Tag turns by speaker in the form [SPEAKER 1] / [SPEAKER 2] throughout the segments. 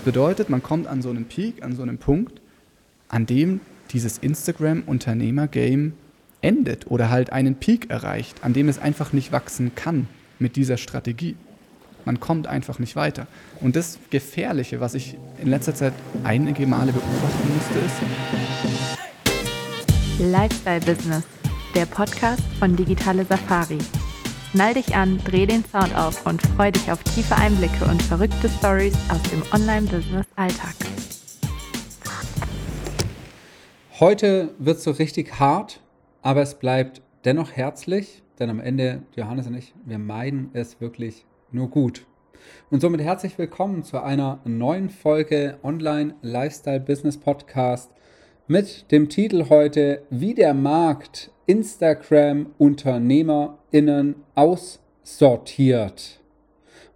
[SPEAKER 1] Das bedeutet, man kommt an so einen Peak, an so einen Punkt, an dem dieses Instagram-Unternehmer-Game endet oder halt einen Peak erreicht, an dem es einfach nicht wachsen kann mit dieser Strategie. Man kommt einfach nicht weiter. Und das Gefährliche, was ich in letzter Zeit einige Male beobachten musste,
[SPEAKER 2] ist Lifestyle Business, der Podcast von Digitale Safari. Schnall dich an, dreh den Sound auf und freu dich auf tiefe Einblicke und verrückte Stories aus dem Online-Business-Alltag.
[SPEAKER 3] Heute wird es so richtig hart, aber es bleibt dennoch herzlich, denn am Ende, Johannes und ich, wir meinen es wirklich nur gut. Und somit herzlich willkommen zu einer neuen Folge Online Lifestyle Business Podcast mit dem Titel heute Wie der Markt Instagram-UnternehmerInnen aussortiert.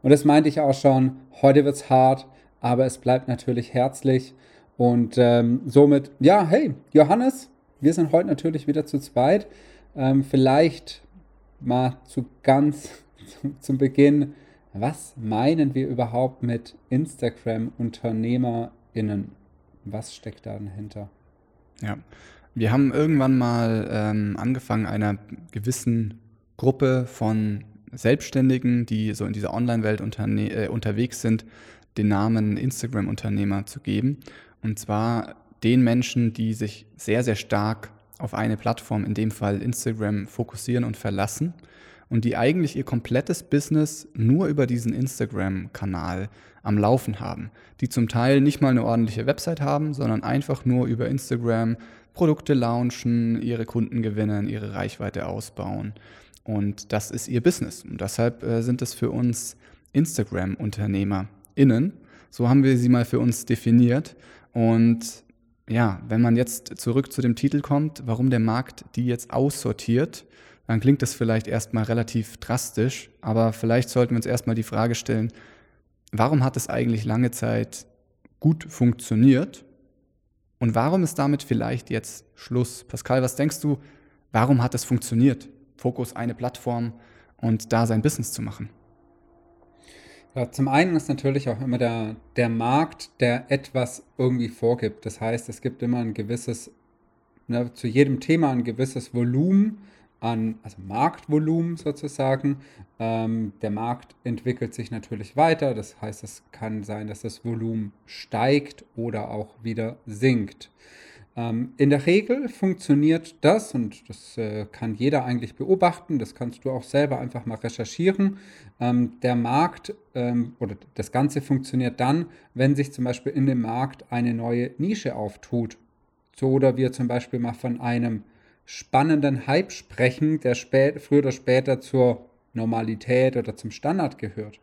[SPEAKER 3] Und das meinte ich auch schon, heute wird es hart, aber es bleibt natürlich herzlich. Und ähm, somit, ja, hey, Johannes, wir sind heute natürlich wieder zu zweit. Ähm, vielleicht mal zu ganz zum Beginn, was meinen wir überhaupt mit Instagram-UnternehmerInnen? Was steckt da dahinter?
[SPEAKER 1] Ja, wir haben irgendwann mal ähm, angefangen, einer gewissen Gruppe von Selbstständigen, die so in dieser Online-Welt äh, unterwegs sind, den Namen Instagram-Unternehmer zu geben. Und zwar den Menschen, die sich sehr, sehr stark auf eine Plattform, in dem Fall Instagram, fokussieren und verlassen und die eigentlich ihr komplettes Business nur über diesen Instagram-Kanal am Laufen haben, die zum Teil nicht mal eine ordentliche Website haben, sondern einfach nur über Instagram Produkte launchen, ihre Kunden gewinnen, ihre Reichweite ausbauen. Und das ist ihr Business. Und deshalb äh, sind es für uns Instagram-UnternehmerInnen. So haben wir sie mal für uns definiert. Und ja, wenn man jetzt zurück zu dem Titel kommt, warum der Markt die jetzt aussortiert, dann klingt das vielleicht erstmal relativ drastisch, aber vielleicht sollten wir uns erstmal die Frage stellen, warum hat es eigentlich lange Zeit gut funktioniert und warum ist damit vielleicht jetzt Schluss? Pascal, was denkst du, warum hat es funktioniert? Fokus eine Plattform und da sein Business zu machen.
[SPEAKER 3] Ja, zum einen ist natürlich auch immer der, der Markt, der etwas irgendwie vorgibt. Das heißt, es gibt immer ein gewisses, ne, zu jedem Thema ein gewisses Volumen an, also Marktvolumen sozusagen. Ähm, der Markt entwickelt sich natürlich weiter. Das heißt, es kann sein, dass das Volumen steigt oder auch wieder sinkt. Ähm, in der Regel funktioniert das, und das äh, kann jeder eigentlich beobachten, das kannst du auch selber einfach mal recherchieren. Ähm, der Markt ähm, oder das Ganze funktioniert dann, wenn sich zum Beispiel in dem Markt eine neue Nische auftut. So oder wir zum Beispiel mal von einem spannenden Hype sprechen, der spät, früher oder später zur Normalität oder zum Standard gehört.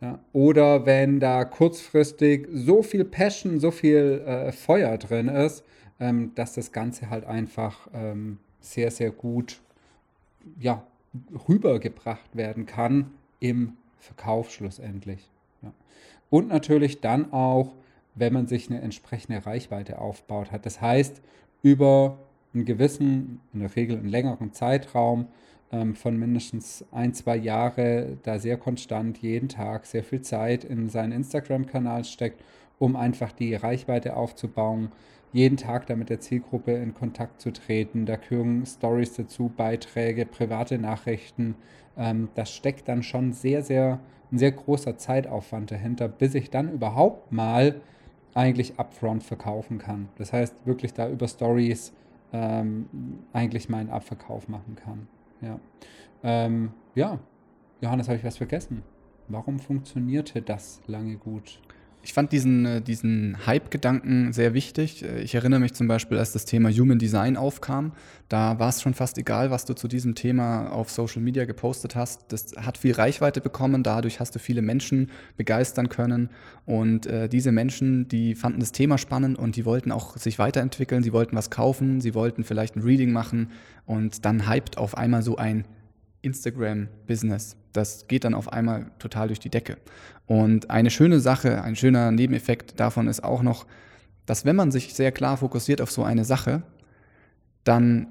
[SPEAKER 3] Ja, oder wenn da kurzfristig so viel Passion, so viel äh, Feuer drin ist, ähm, dass das Ganze halt einfach ähm, sehr, sehr gut ja, rübergebracht werden kann im Verkauf schlussendlich. Ja. Und natürlich dann auch, wenn man sich eine entsprechende Reichweite aufbaut hat. Das heißt, über einen gewissen, in der Regel einen längeren Zeitraum ähm, von mindestens ein, zwei Jahre da sehr konstant jeden Tag sehr viel Zeit in seinen Instagram-Kanal steckt, um einfach die Reichweite aufzubauen, jeden Tag da mit der Zielgruppe in Kontakt zu treten. Da gehören Stories dazu, Beiträge, private Nachrichten. Ähm, das steckt dann schon sehr, sehr, ein sehr großer Zeitaufwand dahinter, bis ich dann überhaupt mal eigentlich upfront verkaufen kann. Das heißt, wirklich da über Stories ähm, eigentlich meinen Abverkauf machen kann. Ja, ähm, ja. Johannes, habe ich was vergessen? Warum funktionierte das lange gut?
[SPEAKER 1] Ich fand diesen, äh, diesen Hype-Gedanken sehr wichtig. Äh, ich erinnere mich zum Beispiel, als das Thema Human Design aufkam, da war es schon fast egal, was du zu diesem Thema auf Social Media gepostet hast. Das hat viel Reichweite bekommen, dadurch hast du viele Menschen begeistern können. Und äh, diese Menschen, die fanden das Thema spannend und die wollten auch sich weiterentwickeln, sie wollten was kaufen, sie wollten vielleicht ein Reading machen und dann hypt auf einmal so ein Instagram-Business. Das geht dann auf einmal total durch die Decke. Und eine schöne Sache, ein schöner Nebeneffekt davon ist auch noch, dass wenn man sich sehr klar fokussiert auf so eine Sache, dann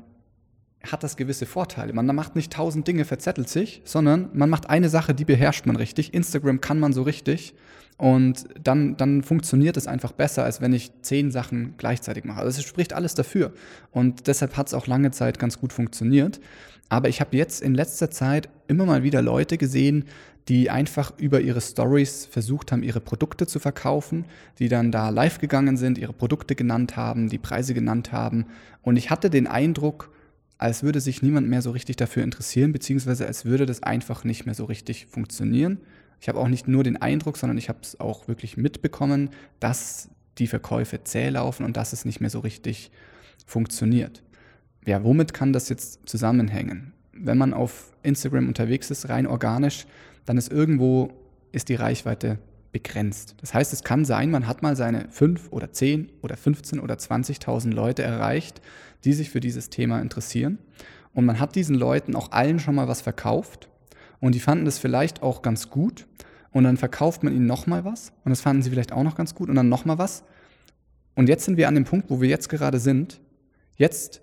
[SPEAKER 1] hat das gewisse Vorteile. Man macht nicht tausend Dinge, verzettelt sich, sondern man macht eine Sache, die beherrscht man richtig. Instagram kann man so richtig Und dann, dann funktioniert es einfach besser, als wenn ich zehn Sachen gleichzeitig mache. Also es spricht alles dafür. Und deshalb hat es auch lange Zeit ganz gut funktioniert. Aber ich habe jetzt in letzter Zeit immer mal wieder Leute gesehen, die einfach über ihre Stories versucht haben, ihre Produkte zu verkaufen, die dann da live gegangen sind, ihre Produkte genannt haben, die Preise genannt haben. Und ich hatte den Eindruck, als würde sich niemand mehr so richtig dafür interessieren, beziehungsweise als würde das einfach nicht mehr so richtig funktionieren. Ich habe auch nicht nur den Eindruck, sondern ich habe es auch wirklich mitbekommen, dass die Verkäufe zäh laufen und dass es nicht mehr so richtig funktioniert. Ja, womit kann das jetzt zusammenhängen? Wenn man auf Instagram unterwegs ist, rein organisch, dann ist irgendwo ist die Reichweite begrenzt. Das heißt, es kann sein, man hat mal seine 5 oder 10 oder 15 oder 20.000 Leute erreicht, die sich für dieses Thema interessieren. Und man hat diesen Leuten auch allen schon mal was verkauft und die fanden das vielleicht auch ganz gut und dann verkauft man ihnen nochmal was und das fanden sie vielleicht auch noch ganz gut und dann nochmal was. Und jetzt sind wir an dem Punkt, wo wir jetzt gerade sind. Jetzt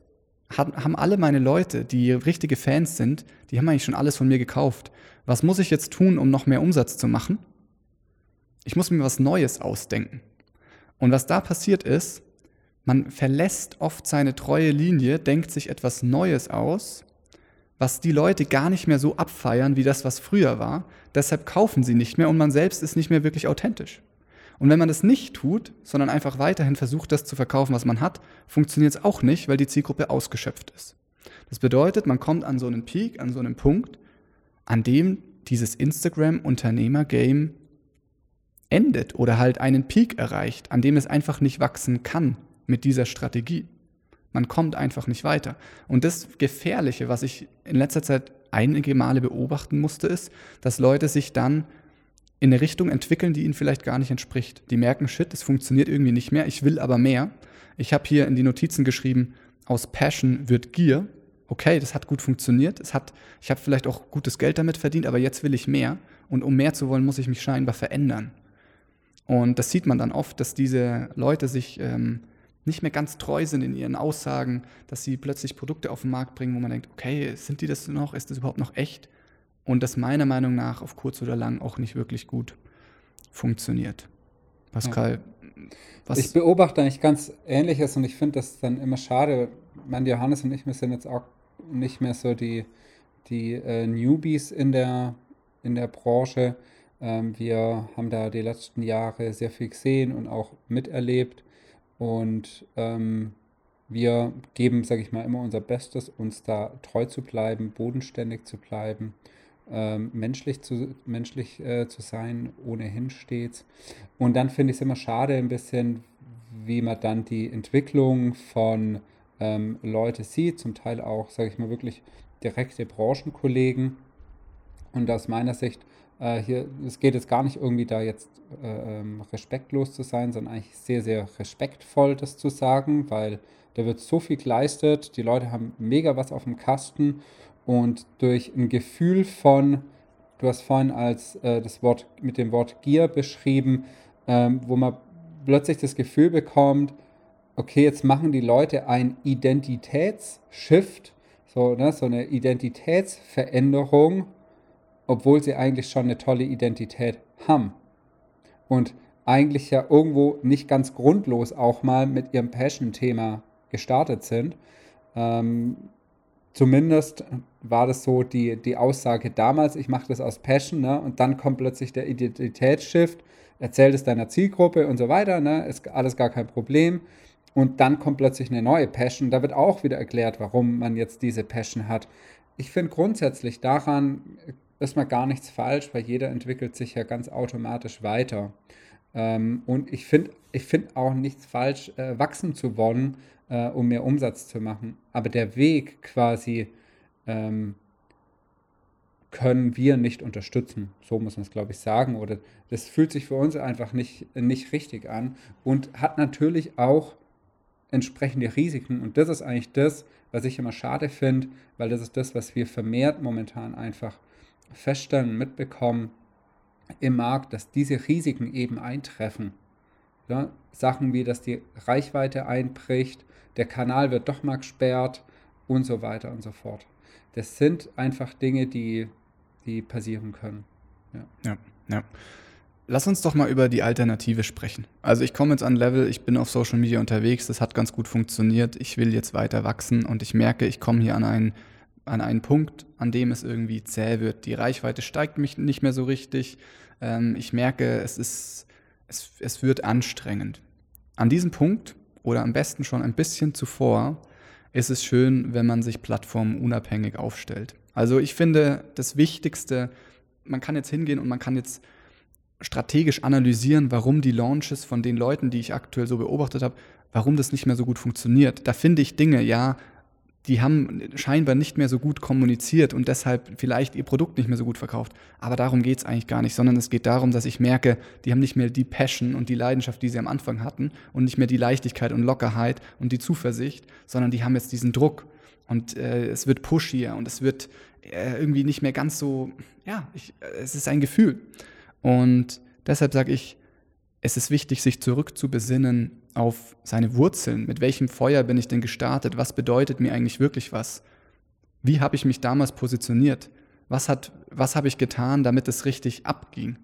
[SPEAKER 1] haben alle meine Leute, die richtige Fans sind, die haben eigentlich schon alles von mir gekauft. Was muss ich jetzt tun, um noch mehr Umsatz zu machen? Ich muss mir was Neues ausdenken. Und was da passiert ist, man verlässt oft seine treue Linie, denkt sich etwas Neues aus was die Leute gar nicht mehr so abfeiern wie das, was früher war. Deshalb kaufen sie nicht mehr und man selbst ist nicht mehr wirklich authentisch. Und wenn man das nicht tut, sondern einfach weiterhin versucht, das zu verkaufen, was man hat, funktioniert es auch nicht, weil die Zielgruppe ausgeschöpft ist. Das bedeutet, man kommt an so einen Peak, an so einen Punkt, an dem dieses Instagram-Unternehmer-Game endet oder halt einen Peak erreicht, an dem es einfach nicht wachsen kann mit dieser Strategie. Man kommt einfach nicht weiter. Und das Gefährliche, was ich in letzter Zeit einige Male beobachten musste, ist, dass Leute sich dann in eine Richtung entwickeln, die ihnen vielleicht gar nicht entspricht. Die merken, shit, es funktioniert irgendwie nicht mehr, ich will aber mehr. Ich habe hier in die Notizen geschrieben, aus Passion wird Gier. Okay, das hat gut funktioniert. Es hat, ich habe vielleicht auch gutes Geld damit verdient, aber jetzt will ich mehr. Und um mehr zu wollen, muss ich mich scheinbar verändern. Und das sieht man dann oft, dass diese Leute sich ähm, nicht mehr ganz treu sind in ihren Aussagen, dass sie plötzlich Produkte auf den Markt bringen, wo man denkt, okay, sind die das noch? Ist das überhaupt noch echt? Und das meiner Meinung nach auf kurz oder lang auch nicht wirklich gut funktioniert. Pascal,
[SPEAKER 3] was? Ich beobachte eigentlich ganz Ähnliches und ich finde das dann immer schade. Mein Johannes und ich, wir sind jetzt auch nicht mehr so die, die äh, Newbies in der, in der Branche. Ähm, wir haben da die letzten Jahre sehr viel gesehen und auch miterlebt. Und ähm, wir geben, sage ich mal, immer unser Bestes, uns da treu zu bleiben, bodenständig zu bleiben, ähm, menschlich, zu, menschlich äh, zu sein, ohnehin stets. Und dann finde ich es immer schade ein bisschen, wie man dann die Entwicklung von ähm, Leute sieht, zum Teil auch, sage ich mal, wirklich direkte Branchenkollegen. Und aus meiner Sicht äh, hier, es geht jetzt gar nicht irgendwie da jetzt äh, ähm, respektlos zu sein, sondern eigentlich sehr, sehr respektvoll das zu sagen, weil da wird so viel geleistet, die Leute haben mega was auf dem Kasten und durch ein Gefühl von, du hast vorhin als äh, das Wort mit dem Wort Gier beschrieben, ähm, wo man plötzlich das Gefühl bekommt, okay, jetzt machen die Leute ein Identitätsshift, so, ne, so eine Identitätsveränderung obwohl sie eigentlich schon eine tolle Identität haben. Und eigentlich ja irgendwo nicht ganz grundlos auch mal mit ihrem Passion-Thema gestartet sind. Ähm, zumindest war das so die, die Aussage damals, ich mache das aus Passion, ne? und dann kommt plötzlich der Identitätsshift, erzählt es deiner Zielgruppe und so weiter, ne? ist alles gar kein Problem. Und dann kommt plötzlich eine neue Passion. Da wird auch wieder erklärt, warum man jetzt diese Passion hat. Ich finde grundsätzlich daran erstmal gar nichts falsch, weil jeder entwickelt sich ja ganz automatisch weiter. Ähm, und ich finde ich find auch nichts falsch, äh, wachsen zu wollen, äh, um mehr Umsatz zu machen. Aber der Weg quasi ähm, können wir nicht unterstützen. So muss man es, glaube ich, sagen. Oder das fühlt sich für uns einfach nicht, nicht richtig an und hat natürlich auch entsprechende Risiken. Und das ist eigentlich das, was ich immer schade finde, weil das ist das, was wir vermehrt momentan einfach feststellen, mitbekommen im Markt, dass diese Risiken eben eintreffen. Ja, Sachen wie, dass die Reichweite einbricht, der Kanal wird doch mal gesperrt und so weiter und so fort. Das sind einfach Dinge, die, die passieren können.
[SPEAKER 1] Ja, ja. ja. Lass uns doch mal über die Alternative sprechen. Also ich komme jetzt an Level, ich bin auf Social Media unterwegs, das hat ganz gut funktioniert, ich will jetzt weiter wachsen und ich merke, ich komme hier an einen, an einen Punkt, an dem es irgendwie zäh wird. Die Reichweite steigt mich nicht mehr so richtig. Ähm, ich merke, es, ist, es, es wird anstrengend. An diesem Punkt oder am besten schon ein bisschen zuvor ist es schön, wenn man sich plattformunabhängig aufstellt. Also ich finde, das Wichtigste, man kann jetzt hingehen und man kann jetzt strategisch analysieren, warum die Launches von den Leuten, die ich aktuell so beobachtet habe, warum das nicht mehr so gut funktioniert. Da finde ich Dinge, ja, die haben scheinbar nicht mehr so gut kommuniziert und deshalb vielleicht ihr Produkt nicht mehr so gut verkauft. Aber darum geht es eigentlich gar nicht, sondern es geht darum, dass ich merke, die haben nicht mehr die Passion und die Leidenschaft, die sie am Anfang hatten und nicht mehr die Leichtigkeit und Lockerheit und die Zuversicht, sondern die haben jetzt diesen Druck und äh, es wird pushier und es wird äh, irgendwie nicht mehr ganz so, ja, ich, äh, es ist ein Gefühl. Und deshalb sage ich, es ist wichtig, sich zurückzubesinnen auf seine Wurzeln. Mit welchem Feuer bin ich denn gestartet? Was bedeutet mir eigentlich wirklich was? Wie habe ich mich damals positioniert? Was, hat, was habe ich getan, damit es richtig abging?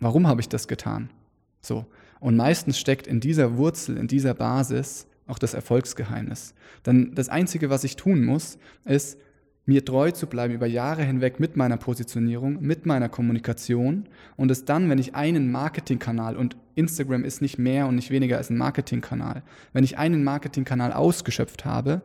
[SPEAKER 1] Warum habe ich das getan? So. Und meistens steckt in dieser Wurzel, in dieser Basis auch das Erfolgsgeheimnis. Denn das Einzige, was ich tun muss, ist, mir treu zu bleiben über Jahre hinweg mit meiner Positionierung, mit meiner Kommunikation und es dann, wenn ich einen Marketingkanal und Instagram ist nicht mehr und nicht weniger als ein Marketingkanal, wenn ich einen Marketingkanal ausgeschöpft habe,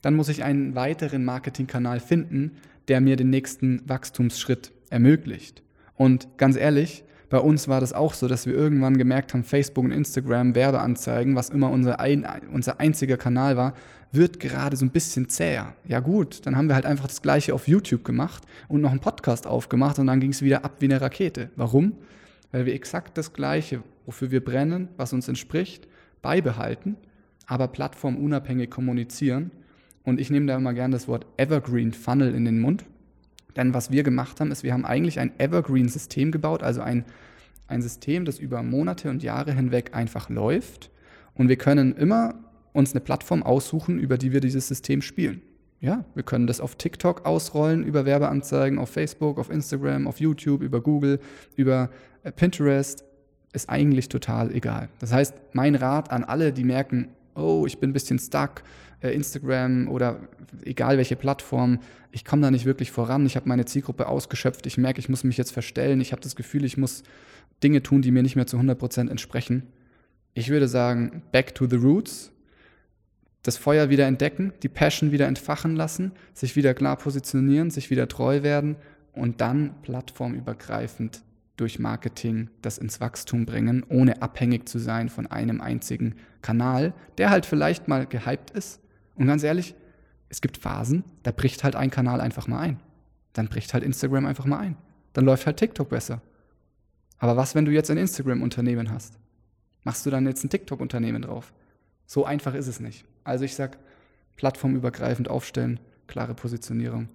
[SPEAKER 1] dann muss ich einen weiteren Marketingkanal finden, der mir den nächsten Wachstumsschritt ermöglicht. Und ganz ehrlich, bei uns war das auch so, dass wir irgendwann gemerkt haben, Facebook und Instagram, Werbeanzeigen, was immer unser, ein, unser einziger Kanal war, wird gerade so ein bisschen zäher. Ja gut, dann haben wir halt einfach das gleiche auf YouTube gemacht und noch einen Podcast aufgemacht und dann ging es wieder ab wie eine Rakete. Warum? Weil wir exakt das gleiche, wofür wir brennen, was uns entspricht, beibehalten, aber plattformunabhängig kommunizieren. Und ich nehme da immer gerne das Wort Evergreen Funnel in den Mund. Denn was wir gemacht haben, ist, wir haben eigentlich ein Evergreen-System gebaut, also ein, ein System, das über Monate und Jahre hinweg einfach läuft. Und wir können immer uns eine Plattform aussuchen, über die wir dieses System spielen. Ja, wir können das auf TikTok ausrollen, über Werbeanzeigen, auf Facebook, auf Instagram, auf YouTube, über Google, über äh, Pinterest. Ist eigentlich total egal. Das heißt, mein Rat an alle, die merken, oh, ich bin ein bisschen stuck, Instagram oder egal welche Plattform, ich komme da nicht wirklich voran, ich habe meine Zielgruppe ausgeschöpft, ich merke, ich muss mich jetzt verstellen, ich habe das Gefühl, ich muss Dinge tun, die mir nicht mehr zu 100% entsprechen. Ich würde sagen, back to the roots, das Feuer wieder entdecken, die Passion wieder entfachen lassen, sich wieder klar positionieren, sich wieder treu werden und dann plattformübergreifend durch Marketing das ins Wachstum bringen, ohne abhängig zu sein von einem einzigen Kanal, der halt vielleicht mal gehypt ist. Und ganz ehrlich, es gibt Phasen, da bricht halt ein Kanal einfach mal ein. Dann bricht halt Instagram einfach mal ein. Dann läuft halt TikTok besser. Aber was, wenn du jetzt ein Instagram-Unternehmen hast? Machst du dann jetzt ein TikTok-Unternehmen drauf? So einfach ist es nicht. Also ich sage, plattformübergreifend aufstellen, klare Positionierung.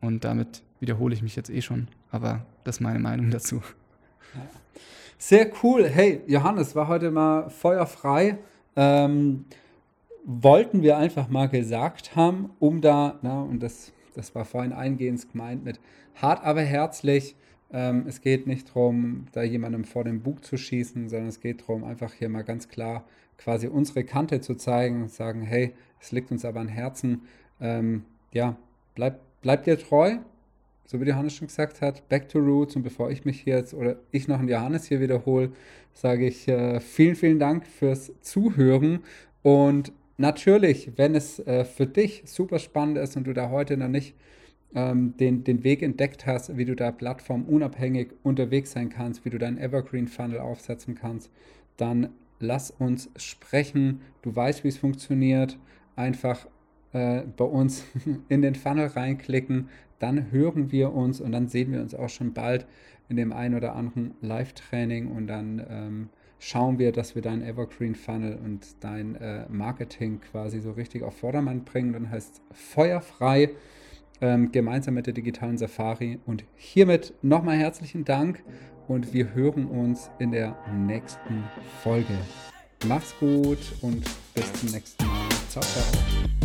[SPEAKER 1] Und damit wiederhole ich mich jetzt eh schon, aber das ist meine Meinung dazu.
[SPEAKER 3] Sehr cool. Hey, Johannes, war heute mal feuerfrei. Ähm, wollten wir einfach mal gesagt haben, um da, na, und das, das war vorhin eingehend gemeint mit hart, aber herzlich. Ähm, es geht nicht darum, da jemandem vor den Bug zu schießen, sondern es geht darum, einfach hier mal ganz klar quasi unsere Kante zu zeigen und sagen, hey, es liegt uns aber am Herzen. Ähm, ja, bleib, bleib dir treu, so wie Johannes schon gesagt hat, back to roots. Und bevor ich mich jetzt oder ich noch einen Johannes hier wiederhole, sage ich äh, vielen, vielen Dank fürs Zuhören. Und natürlich, wenn es äh, für dich super spannend ist und du da heute noch nicht ähm, den, den Weg entdeckt hast, wie du da plattformunabhängig unterwegs sein kannst, wie du deinen Evergreen Funnel aufsetzen kannst, dann lass uns sprechen. Du weißt, wie es funktioniert. Einfach äh, bei uns in den Funnel reinklicken, dann hören wir uns und dann sehen wir uns auch schon bald in dem einen oder anderen Live-Training und dann ähm, schauen wir, dass wir deinen Evergreen Funnel und dein äh, Marketing quasi so richtig auf Vordermann bringen. Dann heißt feuerfrei ähm, gemeinsam mit der digitalen Safari. Und hiermit nochmal herzlichen Dank und wir hören uns in der nächsten Folge. Mach's gut und bis zum nächsten Mal. Ciao, ciao.